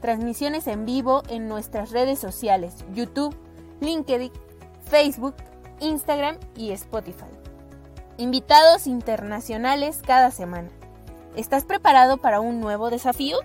transmisiones en vivo en nuestras redes sociales, YouTube, LinkedIn, Facebook, Instagram y Spotify. Invitados internacionales cada semana. ¿Estás preparado para un nuevo desafío?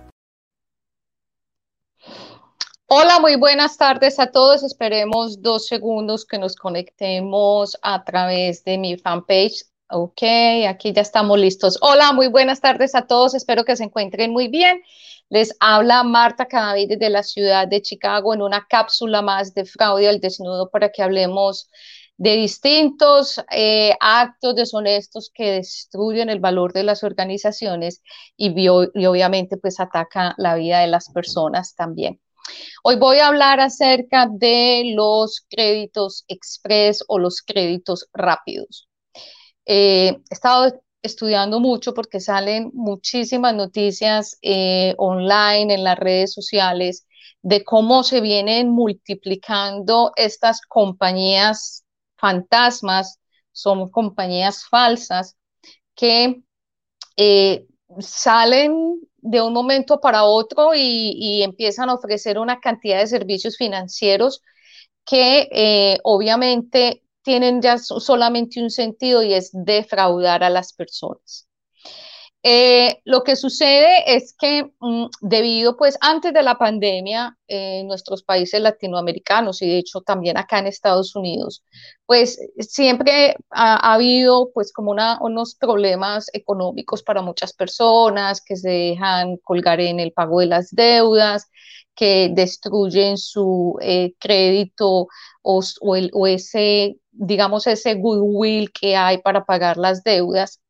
Hola, muy buenas tardes a todos. Esperemos dos segundos que nos conectemos a través de mi fanpage. Ok, aquí ya estamos listos. Hola, muy buenas tardes a todos. Espero que se encuentren muy bien. Les habla Marta Cadavid desde la ciudad de Chicago en una cápsula más de fraude al desnudo para que hablemos de distintos eh, actos deshonestos que destruyen el valor de las organizaciones y, y obviamente pues ataca la vida de las personas también. Hoy voy a hablar acerca de los créditos express o los créditos rápidos. Eh, he estado estudiando mucho porque salen muchísimas noticias eh, online en las redes sociales de cómo se vienen multiplicando estas compañías fantasmas, son compañías falsas que eh, salen de un momento para otro y, empiezan a ofrecer una cantidad de servicios financieros que obviamente tienen ya solamente un sentido y es defraudar a las personas. Eh, lo que sucede es que mm, debido, pues antes de la pandemia, eh, en nuestros países latinoamericanos y de hecho también acá en Estados Unidos, pues siempre ha, habido pues como unos problemas económicos para muchas personas que se dejan colgar en el pago de las deudas, que destruyen su eh, crédito o, o ese digamos, ese goodwill que hay para pagar las deudas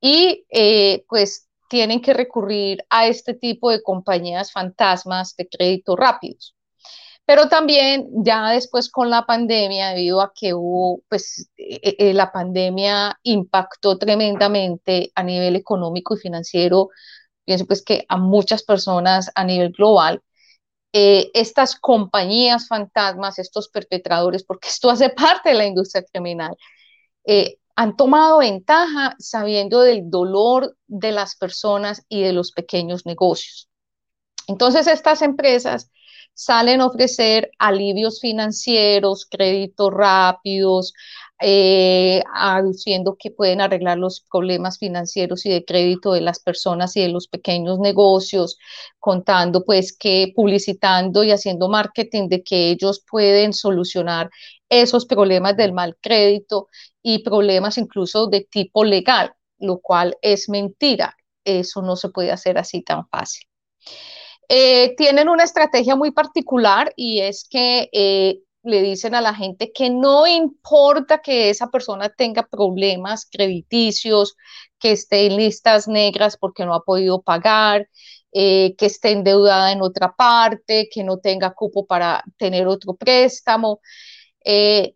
y eh, pues tienen que recurrir a este tipo de compañías fantasmas de crédito rápidos. Pero también ya después con la pandemia, debido a que hubo, pues eh, eh, la pandemia impactó tremendamente a nivel económico y financiero, pienso pues que a muchas personas a nivel global, eh, estas compañías fantasmas, estos perpetradores, porque esto hace parte de la industria criminal, eh, han tomado ventaja sabiendo del dolor de las personas y de los pequeños negocios. Entonces, estas empresas salen a ofrecer alivios financieros, créditos rápidos, eh, aduciendo que pueden arreglar los problemas financieros y de crédito de las personas y de los pequeños negocios, contando pues que publicitando y haciendo marketing de que ellos pueden solucionar esos problemas del mal crédito y problemas incluso de tipo legal, lo cual es mentira. Eso no se puede hacer así tan fácil. Eh, tienen una estrategia muy particular y es que eh, le dicen a la gente que no importa que esa persona tenga problemas crediticios, que esté en listas negras porque no ha podido pagar, eh, que esté endeudada en otra parte, que no tenga cupo para tener otro préstamo. Eh,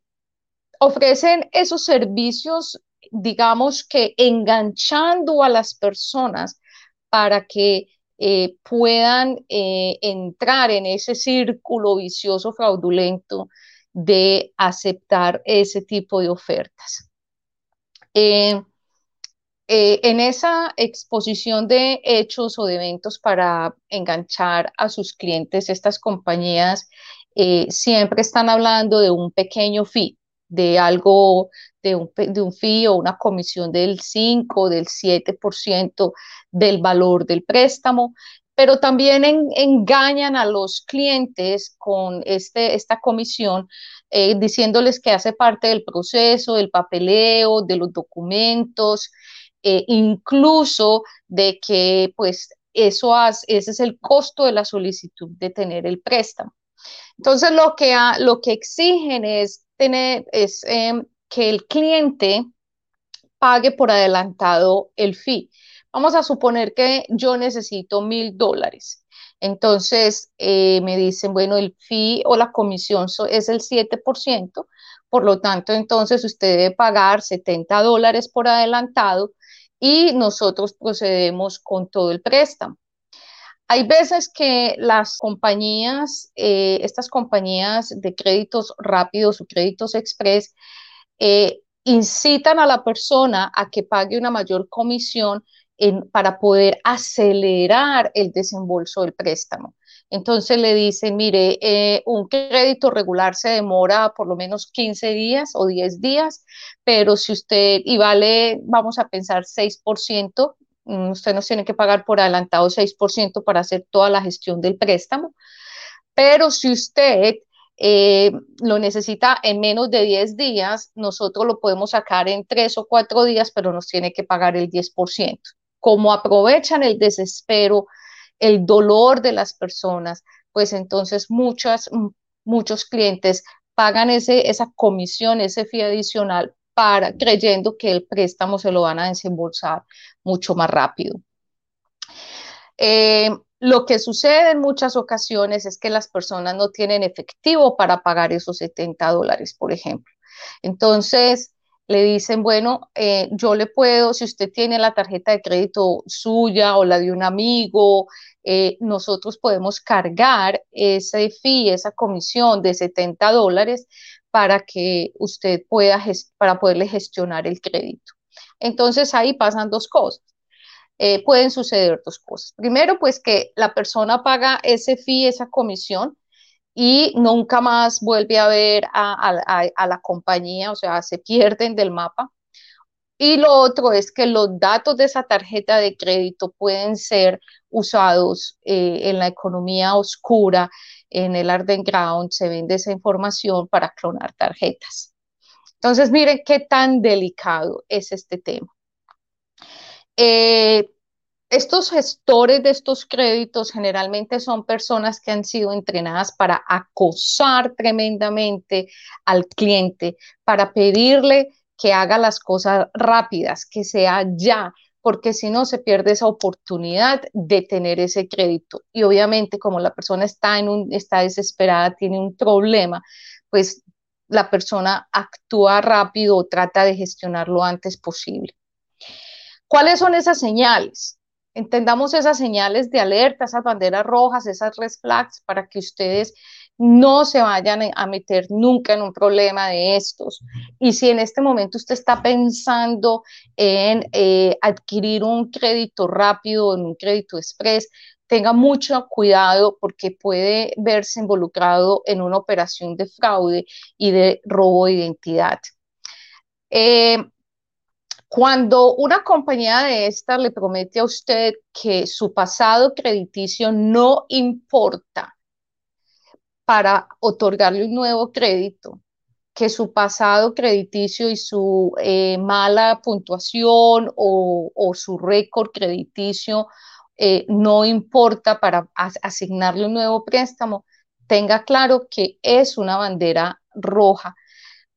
ofrecen esos servicios, digamos que enganchando a las personas para que eh, puedan eh, entrar en ese círculo vicioso fraudulento de aceptar ese tipo de ofertas. Eh, en esa exposición de hechos o de eventos para enganchar a sus clientes, estas compañías siempre están hablando de un pequeño fee, de algo, de un, de un fee o una comisión del 5, del 7% del valor del préstamo, pero también engañan a los clientes con este, esta comisión, eh, diciéndoles que hace parte del proceso, del papeleo, de los documentos, eh, incluso de que pues eso ese es el costo de la solicitud de tener el préstamo. Entonces lo que, lo que exigen es tener, es em, que el cliente pague por adelantado el fee. Vamos a suponer que yo necesito mil dólares Entonces eh, me dicen, bueno, el fee o la comisión es el 7%, por lo tanto, entonces usted debe pagar 70 dólares por adelantado y nosotros procedemos con todo el préstamo. Hay veces que las compañías, eh, estas compañías de créditos rápidos o créditos express, eh, incitan a la persona a que pague una mayor comisión para poder acelerar el desembolso del préstamo. Entonces le dicen, mire, eh, un crédito regular se demora por lo menos 15 días o 10 días, pero si usted, y vale, vamos a pensar 6%, mm, usted nos tiene que pagar por adelantado 6% para hacer toda la gestión del préstamo, pero si usted eh, lo necesita en menos de 10 días, nosotros lo podemos sacar en 3 o 4 días, pero nos tiene que pagar el 10%. Como aprovechan el desespero, el dolor de las personas, pues entonces muchas, muchos clientes pagan ese, esa comisión, ese fee adicional para creyendo que el préstamo se lo van a desembolsar mucho más rápido. Eh, lo que sucede en muchas ocasiones es que las personas no tienen efectivo para pagar esos 70 dólares, por ejemplo. Entonces, le dicen, bueno, eh, yo le puedo, si usted tiene la tarjeta de crédito suya o la de un amigo, eh, nosotros podemos cargar ese fee, esa comisión de 70 dólares para que usted pueda, para poderle gestionar el crédito. Entonces ahí pasan dos cosas. Eh, pueden suceder dos cosas. Primero, pues que la persona paga ese fee, esa comisión, y nunca más vuelve a ver a, la compañía, o sea, se pierden del mapa. Y lo otro es que los datos de esa tarjeta de crédito pueden ser usados eh, en la economía oscura, en el ground, se vende esa información para clonar tarjetas. Entonces, miren qué tan delicado es este tema. Eh, estos gestores de estos créditos generalmente son personas que han sido entrenadas para acosar tremendamente al cliente, para pedirle que haga las cosas rápidas, que sea ya, porque si no se pierde esa oportunidad de tener ese crédito. Y obviamente como la persona está, en un, está desesperada, tiene un problema, pues la persona actúa rápido o trata de gestionar lo antes posible. ¿Cuáles son esas señales? Entendamos esas señales de alerta, esas banderas rojas, esas red flags, para que ustedes no se vayan a meter nunca en un problema de estos. Y si en este momento usted está pensando en eh, adquirir un crédito rápido, en un crédito express, tenga mucho cuidado porque puede verse involucrado en una operación de fraude y de robo de identidad. Eh, cuando una compañía de esta le promete a usted que su pasado crediticio no importa para otorgarle un nuevo crédito, que su pasado crediticio y su eh, mala puntuación o, su récord crediticio eh, no importa para asignarle un nuevo préstamo, tenga claro que es una bandera roja.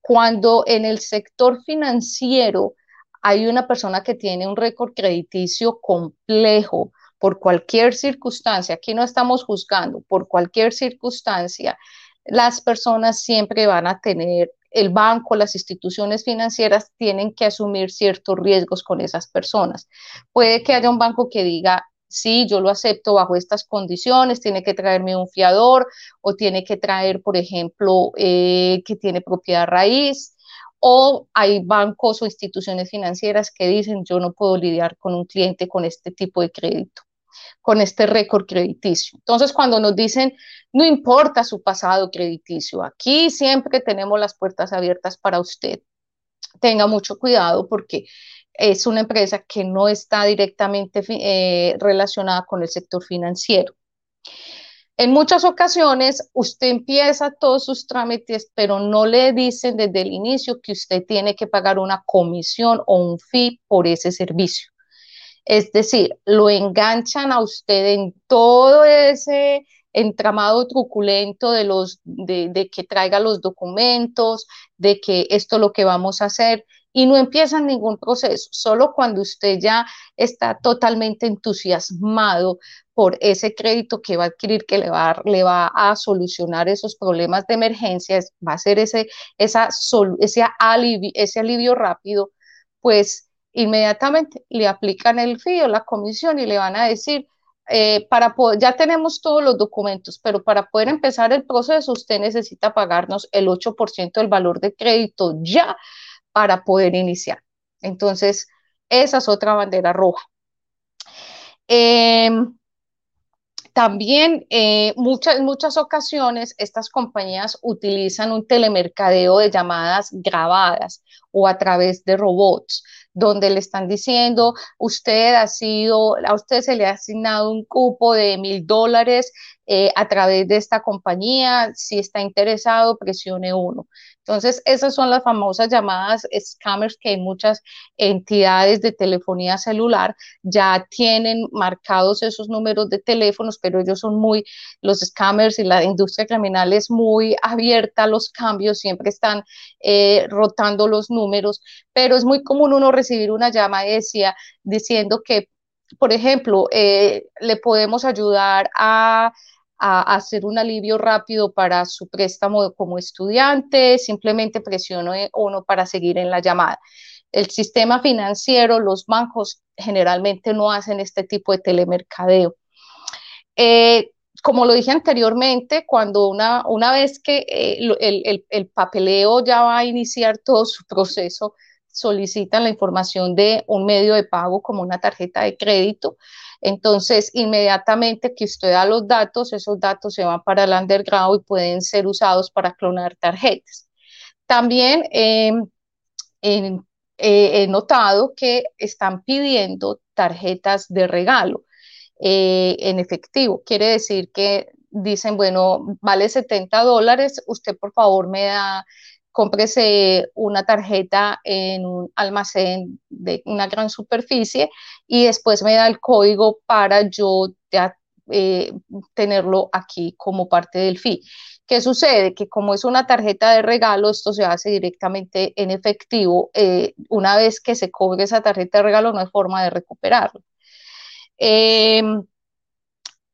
Cuando en el sector financiero hay una persona que tiene un récord crediticio complejo por cualquier circunstancia, aquí no estamos juzgando, por cualquier circunstancia, las personas siempre van a tener, el banco, las instituciones financieras tienen que asumir ciertos riesgos con esas personas. Puede que haya un banco que diga, sí, yo lo acepto bajo estas condiciones, tiene que traerme un fiador o tiene que traer, por ejemplo, eh, que tiene propiedad raíz o hay bancos o instituciones financieras que dicen yo no puedo lidiar con un cliente con este tipo de crédito, con este récord crediticio. Entonces, cuando nos dicen no importa su pasado crediticio, aquí siempre tenemos las puertas abiertas para usted. Tenga mucho cuidado porque es una empresa que no está directamente eh, relacionada con el sector financiero. En muchas ocasiones usted empieza todos sus trámites, pero no le dicen desde el inicio que usted tiene que pagar una comisión o un fee por ese servicio. Es decir, lo enganchan a usted en todo ese entramado truculento de los de, que traiga los documentos, de que esto es lo que vamos a hacer y no empiezan ningún proceso, solo cuando usted ya está totalmente entusiasmado por ese crédito que va a adquirir, que le va, le va a solucionar esos problemas de emergencia, va a ser ese, alivio, ese alivio rápido, pues inmediatamente le aplican el fee o la comisión y le van a decir, eh, para ya tenemos todos los documentos, pero para poder empezar el proceso usted necesita pagarnos el 8% del valor de crédito ya para poder iniciar. Entonces, esa es otra bandera roja. Em, también eh, muchas, muchas ocasiones estas compañías utilizan un telemercadeo de llamadas grabadas o a través de robots donde le están diciendo, usted ha sido, a usted se le ha asignado un cupo de mil dólares eh, a través de esta compañía, si está interesado, presione uno. Entonces, esas son las famosas llamadas scammers que muchas entidades de telefonía celular ya tienen marcados esos números de teléfonos, pero ellos son muy, los scammers y la industria criminal es muy abierta a los cambios, siempre están eh, rotando los números, pero es muy común uno recibir una llamada decía, diciendo que, por ejemplo, eh, le podemos ayudar a hacer un alivio rápido para su préstamo como estudiante, simplemente presione uno para seguir en la llamada. El sistema financiero, los bancos generalmente no hacen este tipo de telemercadeo. Eh, como lo dije anteriormente, cuando una, una vez que eh, el, el, papeleo ya va a iniciar todo su proceso, solicitan la información de un medio de pago como una tarjeta de crédito. Entonces, inmediatamente que usted da los datos, esos datos se van para el underground y pueden ser usados para clonar tarjetas. También em, eh, he notado que están pidiendo tarjetas de regalo eh, en efectivo. Quiere decir que dicen, bueno, vale 70 dólares, usted por favor me da cómprese una tarjeta en un almacén de una gran superficie y después me da el código para yo eh, tenerlo aquí como parte del fee. ¿Qué sucede? Que como es una tarjeta de regalo, esto se hace directamente en efectivo. Eh, una vez que se cobre esa tarjeta de regalo, no hay forma de recuperarlo. Em,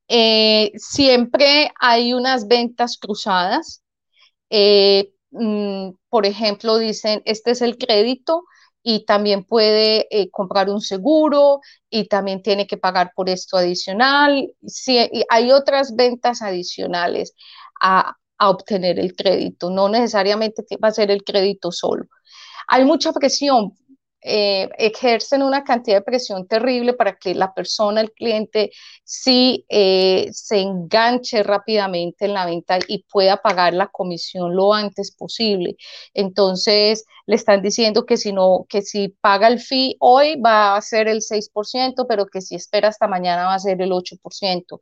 eh, siempre hay unas ventas cruzadas. Mm, por ejemplo, dicen, este es el crédito y también puede eh, comprar un seguro y también tiene que pagar por esto adicional. Si, hay otras ventas adicionales a, a obtener el crédito, no necesariamente va a ser el crédito solo. Hay mucha presión eh, ejercen una cantidad de presión terrible para que la persona, el cliente, sí eh, se enganche rápidamente en la venta y pueda pagar la comisión lo antes posible. Entonces, le están diciendo que si no, que si paga el fee hoy va a ser el 6%, pero que si espera hasta mañana va a ser el 8%.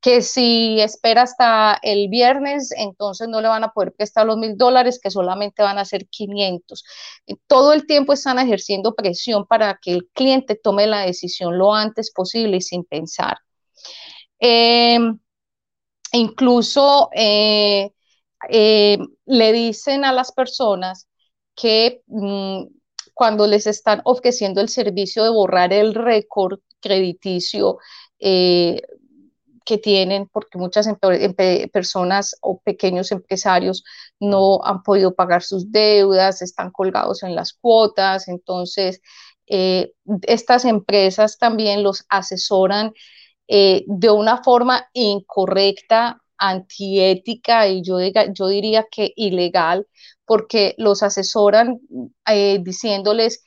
Que si espera hasta el viernes, entonces no le van a poder prestar los mil dólares, que solamente van a ser 500. Todo el tiempo están ejerciendo presión para que el cliente tome la decisión lo antes posible y sin pensar. Em, incluso eh, eh, le dicen a las personas que mm, cuando les están ofreciendo el servicio de borrar el récord crediticio eh, que tienen, porque muchas personas o pequeños empresarios no han podido pagar sus deudas, están colgados en las cuotas, entonces eh, estas empresas también los asesoran eh, de una forma incorrecta, antiética y yo, yo diría que ilegal, porque los asesoran eh, diciéndoles,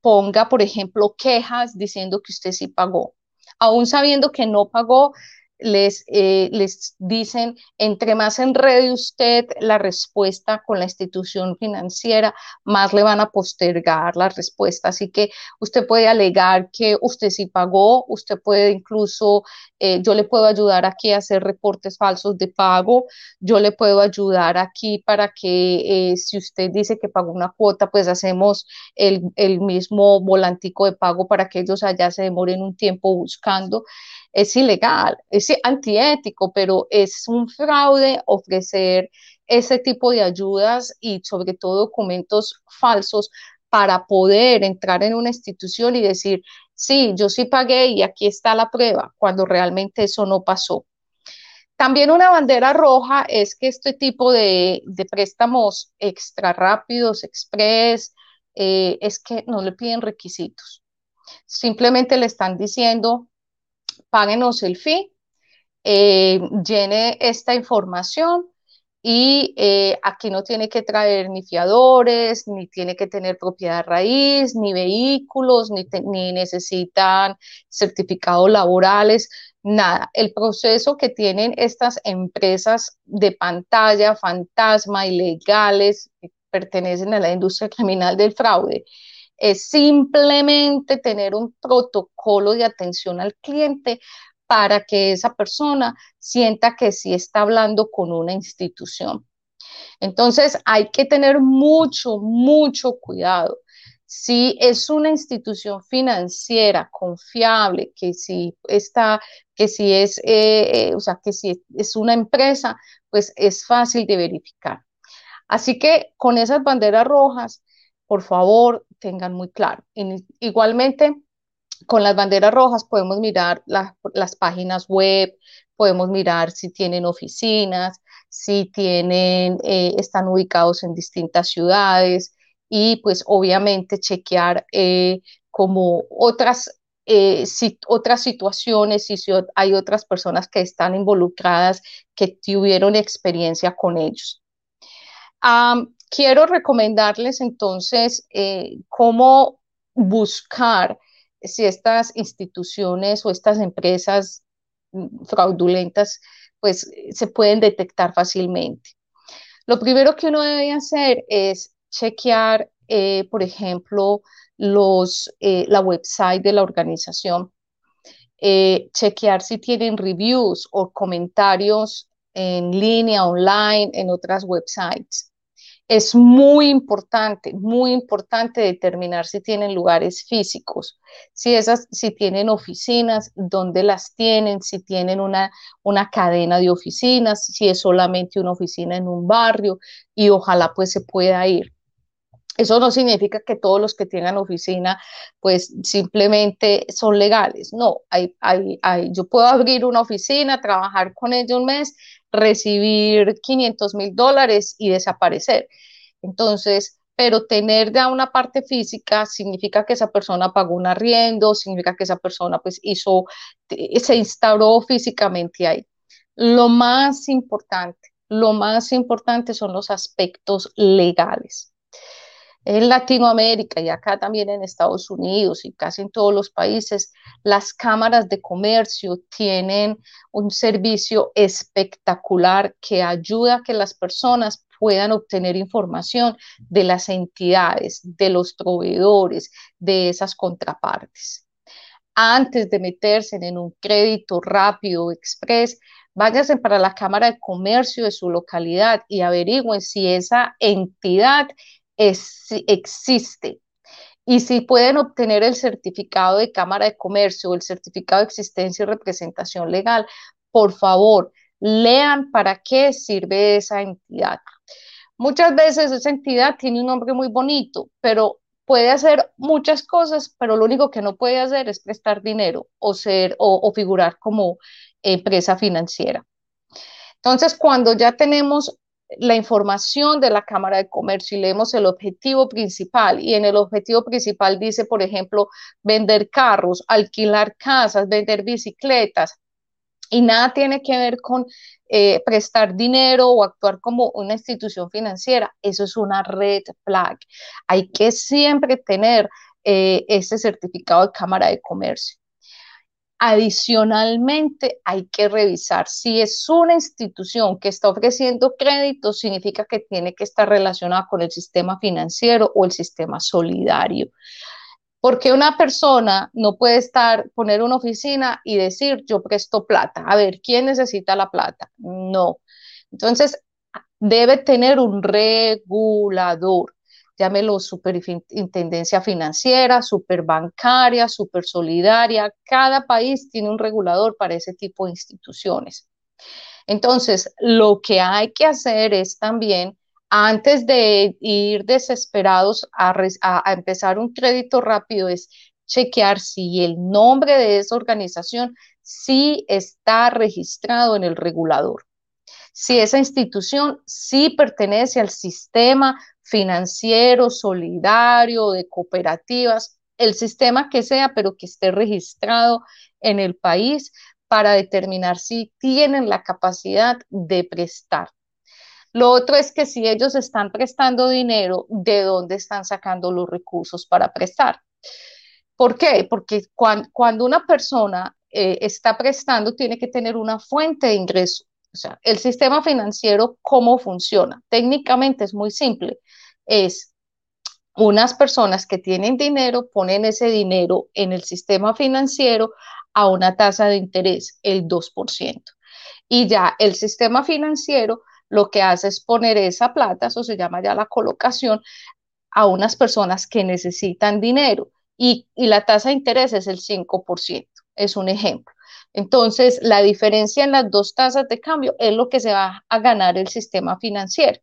ponga, por ejemplo, quejas diciendo que usted sí pagó aún sabiendo que no pagó, les, eh, les dicen, entre más enrede usted la respuesta con la institución financiera, más le van a postergar la respuesta. Así que usted puede alegar que usted sí pagó, usted puede incluso, eh, yo le puedo ayudar aquí a hacer reportes falsos de pago, yo le puedo ayudar aquí para que eh, si usted dice que pagó una cuota, pues hacemos el, el mismo volantico de pago para que ellos allá se demoren un tiempo buscando es ilegal, es antiético, pero es un fraude ofrecer ese tipo de ayudas y sobre todo documentos falsos para poder entrar en una institución y decir, sí, yo sí pagué y aquí está la prueba, cuando realmente eso no pasó. También una bandera roja es que este tipo de, préstamos extra rápidos, express, eh, es que no le piden requisitos. Simplemente le están diciendo, páguenos el fee, eh, llene esta información y eh, aquí no tiene que traer ni fiadores, ni tiene que tener propiedad raíz, ni vehículos, ni, ni necesitan certificados laborales, nada. El proceso que tienen estas empresas de pantalla, fantasma, ilegales, que pertenecen a la industria criminal del fraude, es simplemente tener un protocolo de atención al cliente para que esa persona sienta que sí está hablando con una institución. Entonces hay que tener mucho, mucho cuidado. Si es una institución financiera confiable, que si está, que es, eh, eh, o sea, que si es una empresa, pues es fácil de verificar. Así que con esas banderas rojas, por favor, tengan muy claro. Igualmente, con las banderas rojas podemos mirar las páginas web, podemos mirar si tienen oficinas, si tienen, eh, están ubicados en distintas ciudades y pues obviamente chequear eh, como otras, eh, otras situaciones y si hay otras personas que están involucradas que tuvieron experiencia con ellos. Quiero recomendarles entonces cómo buscar si estas instituciones o estas empresas mm, fraudulentas pues se pueden detectar fácilmente. Lo primero que uno debe hacer es chequear, eh, por ejemplo, los, eh, la website de la organización, eh, chequear si tienen reviews o comentarios en línea, online, en otras websites. Es muy importante, muy importante determinar si tienen lugares físicos, si, esas, si tienen oficinas, dónde las tienen, si tienen una, una cadena de oficinas, si es solamente una oficina en un barrio y ojalá pues se pueda ir. Eso no significa que todos los que tengan oficina, pues simplemente son legales. No, hay, hay, hay, yo puedo abrir una oficina, trabajar con ella un mes recibir 500 mil dólares y desaparecer. Entonces, pero tener ya una parte física significa que esa persona pagó un arriendo, significa que esa persona pues hizo, se instauró físicamente ahí. Lo más importante, lo más importante son los aspectos legales en Latinoamérica y acá también en Estados Unidos y casi en todos los países, las cámaras de comercio tienen un servicio espectacular que ayuda a que las personas puedan obtener información de las entidades, de los proveedores, de esas contrapartes. Antes de meterse en un crédito rápido, express, váyanse para la Cámara de Comercio de su localidad y averigüen si esa entidad existe. Y si pueden obtener el certificado de Cámara de Comercio o el certificado de existencia y representación legal, por favor, lean para qué sirve esa entidad. Muchas veces esa entidad tiene un nombre muy bonito, pero puede hacer muchas cosas, pero lo único que no puede hacer es prestar dinero o ser o figurar como empresa financiera. Entonces, cuando ya tenemos la información de la Cámara de Comercio y leemos el objetivo principal. Y en el objetivo principal dice, por ejemplo, vender carros, alquilar casas, vender bicicletas. Y nada tiene que ver con eh, prestar dinero o actuar como una institución financiera. Eso es una red flag. Hay que siempre tener eh, ese certificado de Cámara de Comercio. Adicionalmente, hay que revisar si es una institución que está ofreciendo crédito, significa que tiene que estar relacionada con el sistema financiero o el sistema solidario. Porque una persona no puede estar, poner una oficina y decir, yo presto plata. A ver, ¿quién necesita la plata? No. Entonces, debe tener un regulador llámelo superintendencia financiera, superbancaria, supersolidaria. Cada país tiene un regulador para ese tipo de instituciones. Entonces, lo que hay que hacer es también, antes de ir desesperados a, a empezar un crédito rápido, es chequear si el nombre de esa organización sí está registrado en el regulador. Si esa institución sí pertenece al sistema financiero, solidario, de cooperativas, el sistema que sea, pero que esté registrado en el país para determinar si tienen la capacidad de prestar. Lo otro es que si ellos están prestando dinero, ¿de dónde están sacando los recursos para prestar? ¿Por qué? Porque cuando, una persona eh, está prestando, tiene que tener una fuente de ingreso. O sea, el sistema financiero, ¿cómo funciona? Técnicamente es muy simple. Es unas personas que tienen dinero, ponen ese dinero en el sistema financiero a una tasa de interés, el 2%. Y ya el sistema financiero lo que hace es poner esa plata, eso se llama ya la colocación, a unas personas que necesitan dinero y, la tasa de interés es el 5%, es un ejemplo. Entonces, la diferencia en las dos tasas de cambio es lo que se va a ganar el sistema financiero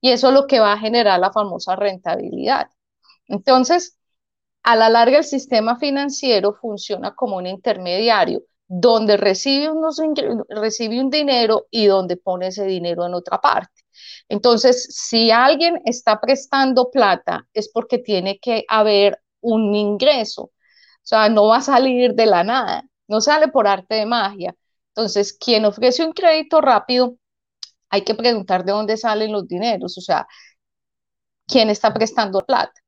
y eso es lo que va a generar la famosa rentabilidad. Entonces, a la larga el sistema financiero funciona como un intermediario donde recibe, unos, recibe un dinero y donde pone ese dinero en otra parte. Entonces, si alguien está prestando plata, es porque tiene que haber un ingreso. O sea, no va a salir de la nada, no sale por arte de magia. Entonces, quien ofrece un crédito rápido, hay que preguntar de dónde salen los dineros, o sea, quién está prestando plata.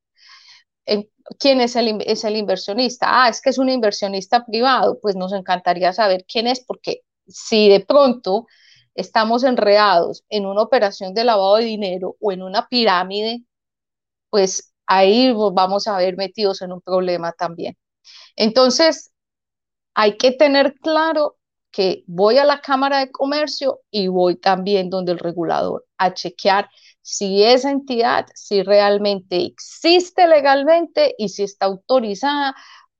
¿Quién es el, es el inversionista? Ah, es que es un inversionista privado. Pues nos encantaría saber quién es, porque si de pronto estamos enredados en una operación de lavado de dinero o en una pirámide, pues ahí vamos a ver metidos en un problema también. Entonces, hay que tener claro que voy a la Cámara de Comercio y voy también donde el regulador a chequear si esa entidad, si realmente existe legalmente y si está autorizada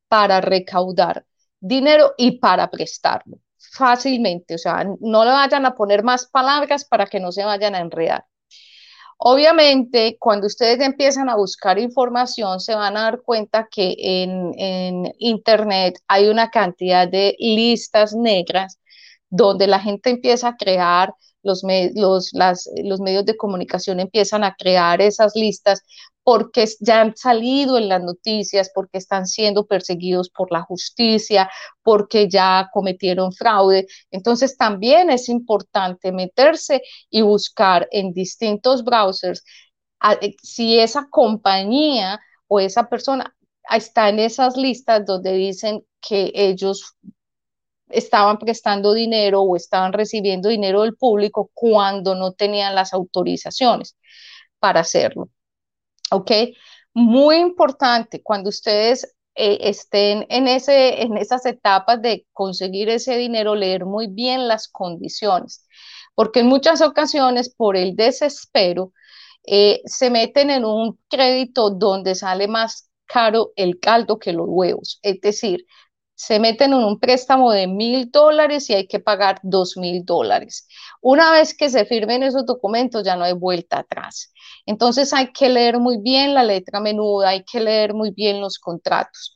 para recaudar dinero y para prestarlo fácilmente. O sea, no le vayan a poner más palabras para que no se vayan a enredar. Obviamente, cuando ustedes empiezan a buscar información, se van a dar cuenta que en, Internet hay una cantidad de listas negras donde la gente empieza a crear los, los, medios de comunicación empiezan a crear esas listas porque ya han salido en las noticias, porque están siendo perseguidos por la justicia, porque ya cometieron fraude. Entonces también es importante meterse y buscar en distintos browsers eh, si esa compañía o esa persona está en esas listas donde dicen que ellos estaban prestando dinero o estaban recibiendo dinero del público cuando no tenían las autorizaciones para hacerlo. ¿Ok? Muy importante cuando ustedes eh, estén en, ese, en esas etapas de conseguir ese dinero, leer muy bien las condiciones, porque en muchas ocasiones por el desespero eh, se meten en un crédito donde sale más caro el caldo que los huevos, es decir, se meten en un préstamo de mil dólares y hay que pagar dos mil dólares. Una vez que se firmen esos documentos ya no hay vuelta atrás. Entonces hay que leer muy bien la letra menuda, hay que leer muy bien los contratos.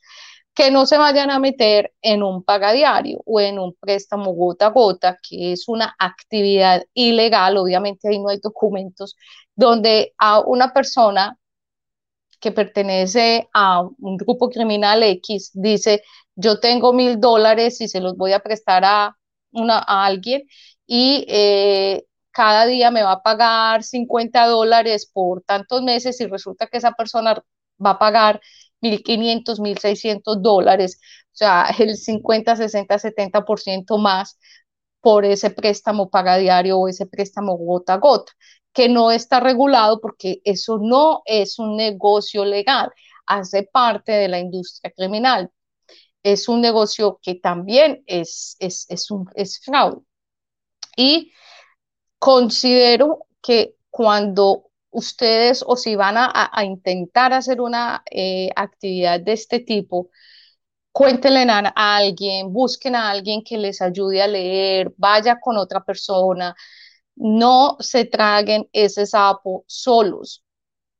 Que no se vayan a meter en un pagadiario o en un préstamo gota a gota, que es una actividad ilegal, obviamente ahí no hay documentos, donde a una persona que pertenece a un grupo criminal X dice, yo tengo mil dólares y se los voy a prestar a, una, a alguien y eh, cada día me va a pagar 50 dólares por tantos meses y resulta que esa persona va a pagar 1.500, 1.600 dólares, o sea, el 50, 60, 70% más por ese préstamo paga diario o ese préstamo gota a gota, que no está regulado porque eso no es un negocio legal, hace parte de la industria criminal es un negocio que también es, es, un, es fraude. Y considero que cuando ustedes o si van a, intentar hacer una eh, actividad de este tipo, cuéntenle a, alguien, busquen a alguien que les ayude a leer, vaya con otra persona, no se traguen ese sapo solos.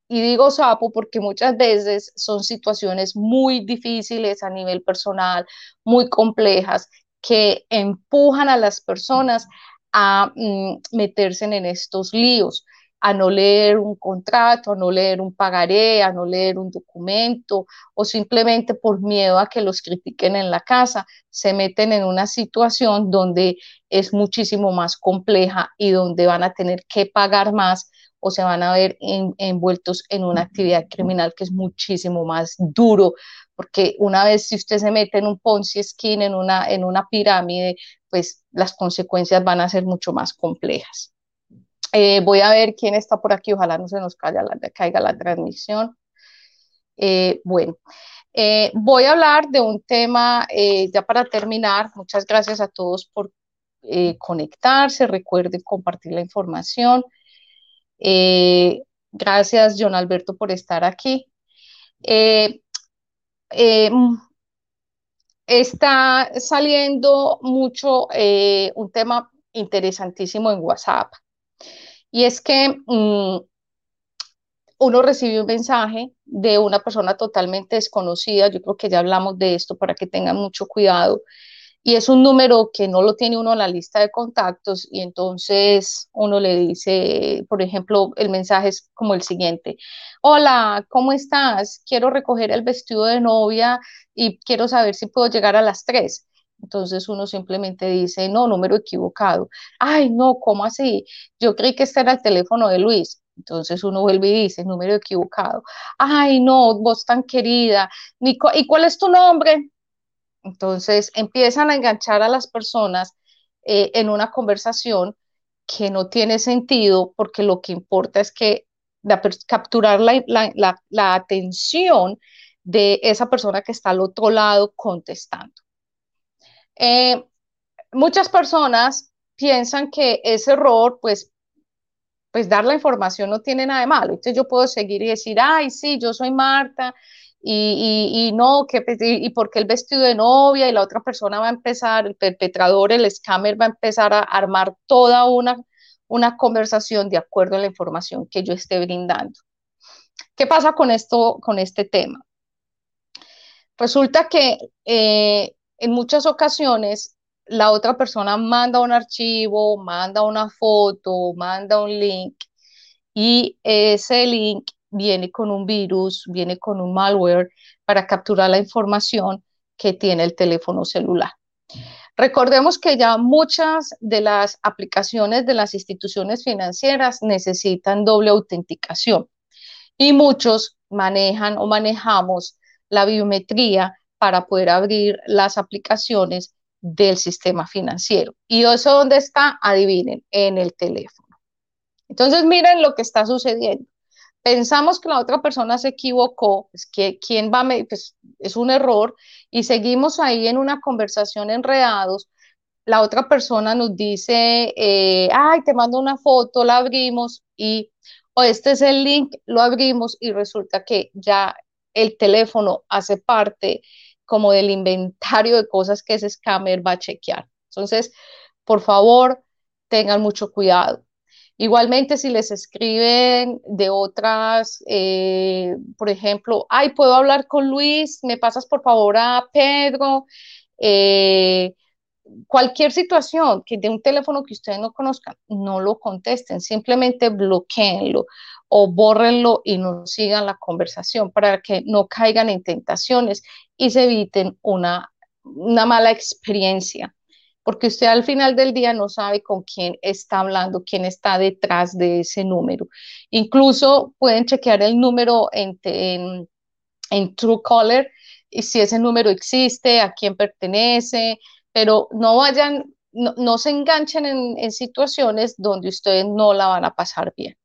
y digo sapo porque muchas veces son situaciones muy difíciles a nivel personal, muy complejas, que empujan a las personas a mm, meterse en estos líos, a no leer un contrato, a no leer un pagaré, a no leer un documento o simplemente por miedo a que los critiquen en la casa, se meten en una situación donde es muchísimo más compleja y donde van a tener que pagar más o se van a ver envueltos en una actividad criminal que es muchísimo más duro, porque una vez si usted se mete en un Ponzi scheme, en una, en una pirámide, pues las consecuencias van a ser mucho más complejas. Eh, voy a ver quién está por aquí, ojalá no se nos caiga la, caiga la transmisión. Eh, bueno, eh, voy a hablar de un tema ya para terminar. Muchas gracias a todos por conectarse. Recuerden compartir la información. gracias, John Alberto, por estar aquí. está saliendo mucho un tema interesantísimo en WhatsApp y es que mm, uno recibe un mensaje de una persona totalmente desconocida, yo creo que ya hablamos de esto para que tengan mucho cuidado, y es un número que no lo tiene uno en la lista de contactos y entonces uno le dice, por ejemplo, el mensaje es como el siguiente, hola, ¿cómo estás? Quiero recoger el vestido de novia y quiero saber si puedo llegar a las tres. Entonces uno simplemente dice, no, número equivocado. Ay, no, ¿cómo así? Yo creí que este era el teléfono de Luis. Entonces uno vuelve y dice, número equivocado. Ay, no, vos tan querida. ¿Y cuál es tu nombre? Entonces empiezan a enganchar a las personas eh, en una conversación que no tiene sentido porque lo que importa es que capturar la atención de esa persona que está al otro lado contestando. Eh, muchas personas piensan que ese error, pues, pues dar la información no tiene nada de malo. Entonces yo puedo seguir y decir, ay, sí, yo soy Marta y, no, que, pues, y, y porque el vestido de novia y la otra persona va a empezar, el perpetrador, el scammer va a empezar a armar toda una, una conversación de acuerdo a la información que yo esté brindando. ¿Qué pasa con esto, con este tema? Resulta que eh, en muchas ocasiones la otra persona manda un archivo, manda una foto, manda un link y ese link viene con un virus, viene con un malware para capturar la información que tiene el teléfono celular. Recordemos que ya muchas de las aplicaciones de las instituciones financieras necesitan doble autenticación y muchos manejan o manejamos la biometría para poder abrir las aplicaciones del sistema financiero. ¿Y eso dónde está? Adivinen, en el teléfono. Entonces, miren lo que está sucediendo. Pensamos que la otra persona se equivocó, es que quién va a pues es un error y seguimos ahí en una conversación enredados. La otra persona nos dice, eh, ay, te mando una foto, la abrimos y o este es el link, lo abrimos y resulta que ya el teléfono hace parte como del inventario de cosas que ese scammer va a chequear. Entonces, por favor, tengan mucho cuidado. Igualmente, si les escriben de otras, eh, por ejemplo, ay, puedo hablar con Luis, me pasas por favor a Pedro, eh, cualquier situación que de un teléfono que ustedes no conozcan, no lo contesten, simplemente bloqueenlo o bórrenlo y no sigan la conversación para que no caigan en tentaciones y se eviten una, una mala experiencia, porque usted al final del día no sabe con quién está hablando, quién está detrás de ese número. Incluso pueden chequear el número en, en, en Truecaller y si ese número existe, a quién pertenece, pero no vayan, no, se enganchen en, situaciones donde ustedes no la van a pasar bien.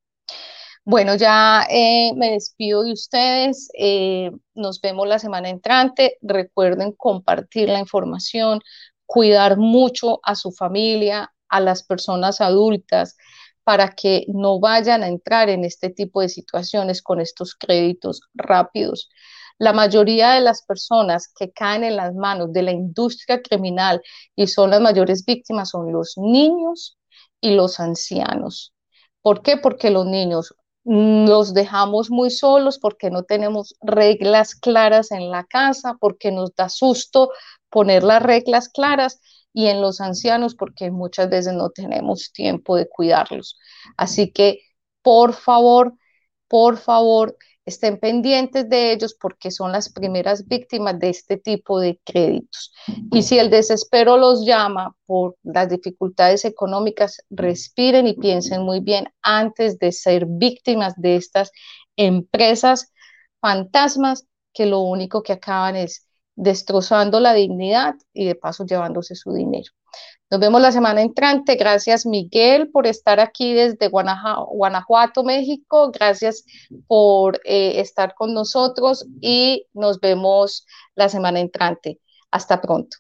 Bueno, ya eh, me despido de ustedes. Eh, nos vemos la semana entrante. Recuerden compartir la información, cuidar mucho a su familia, a las personas adultas, para que no vayan a entrar en este tipo de situaciones con estos créditos rápidos. La mayoría de las personas que caen en las manos de la industria criminal y son las mayores víctimas son los niños y los ancianos. ¿Por qué? Porque los niños los dejamos muy solos porque no tenemos reglas claras en la casa, porque nos da susto poner las reglas claras y en los ancianos porque muchas veces no tenemos tiempo de cuidarlos. Así que, por favor, por favor, estén pendientes de ellos porque son las primeras víctimas de este tipo de créditos. Y si el desespero los llama por las dificultades económicas, respiren y piensen muy bien antes de ser víctimas de estas empresas fantasmas que lo único que acaban es destrozando la dignidad y de paso llevándose su dinero. Nos vemos la semana entrante. Gracias Miguel por estar aquí desde Guanajuato, México. Gracias por eh, estar con nosotros y nos vemos la semana entrante. Hasta pronto.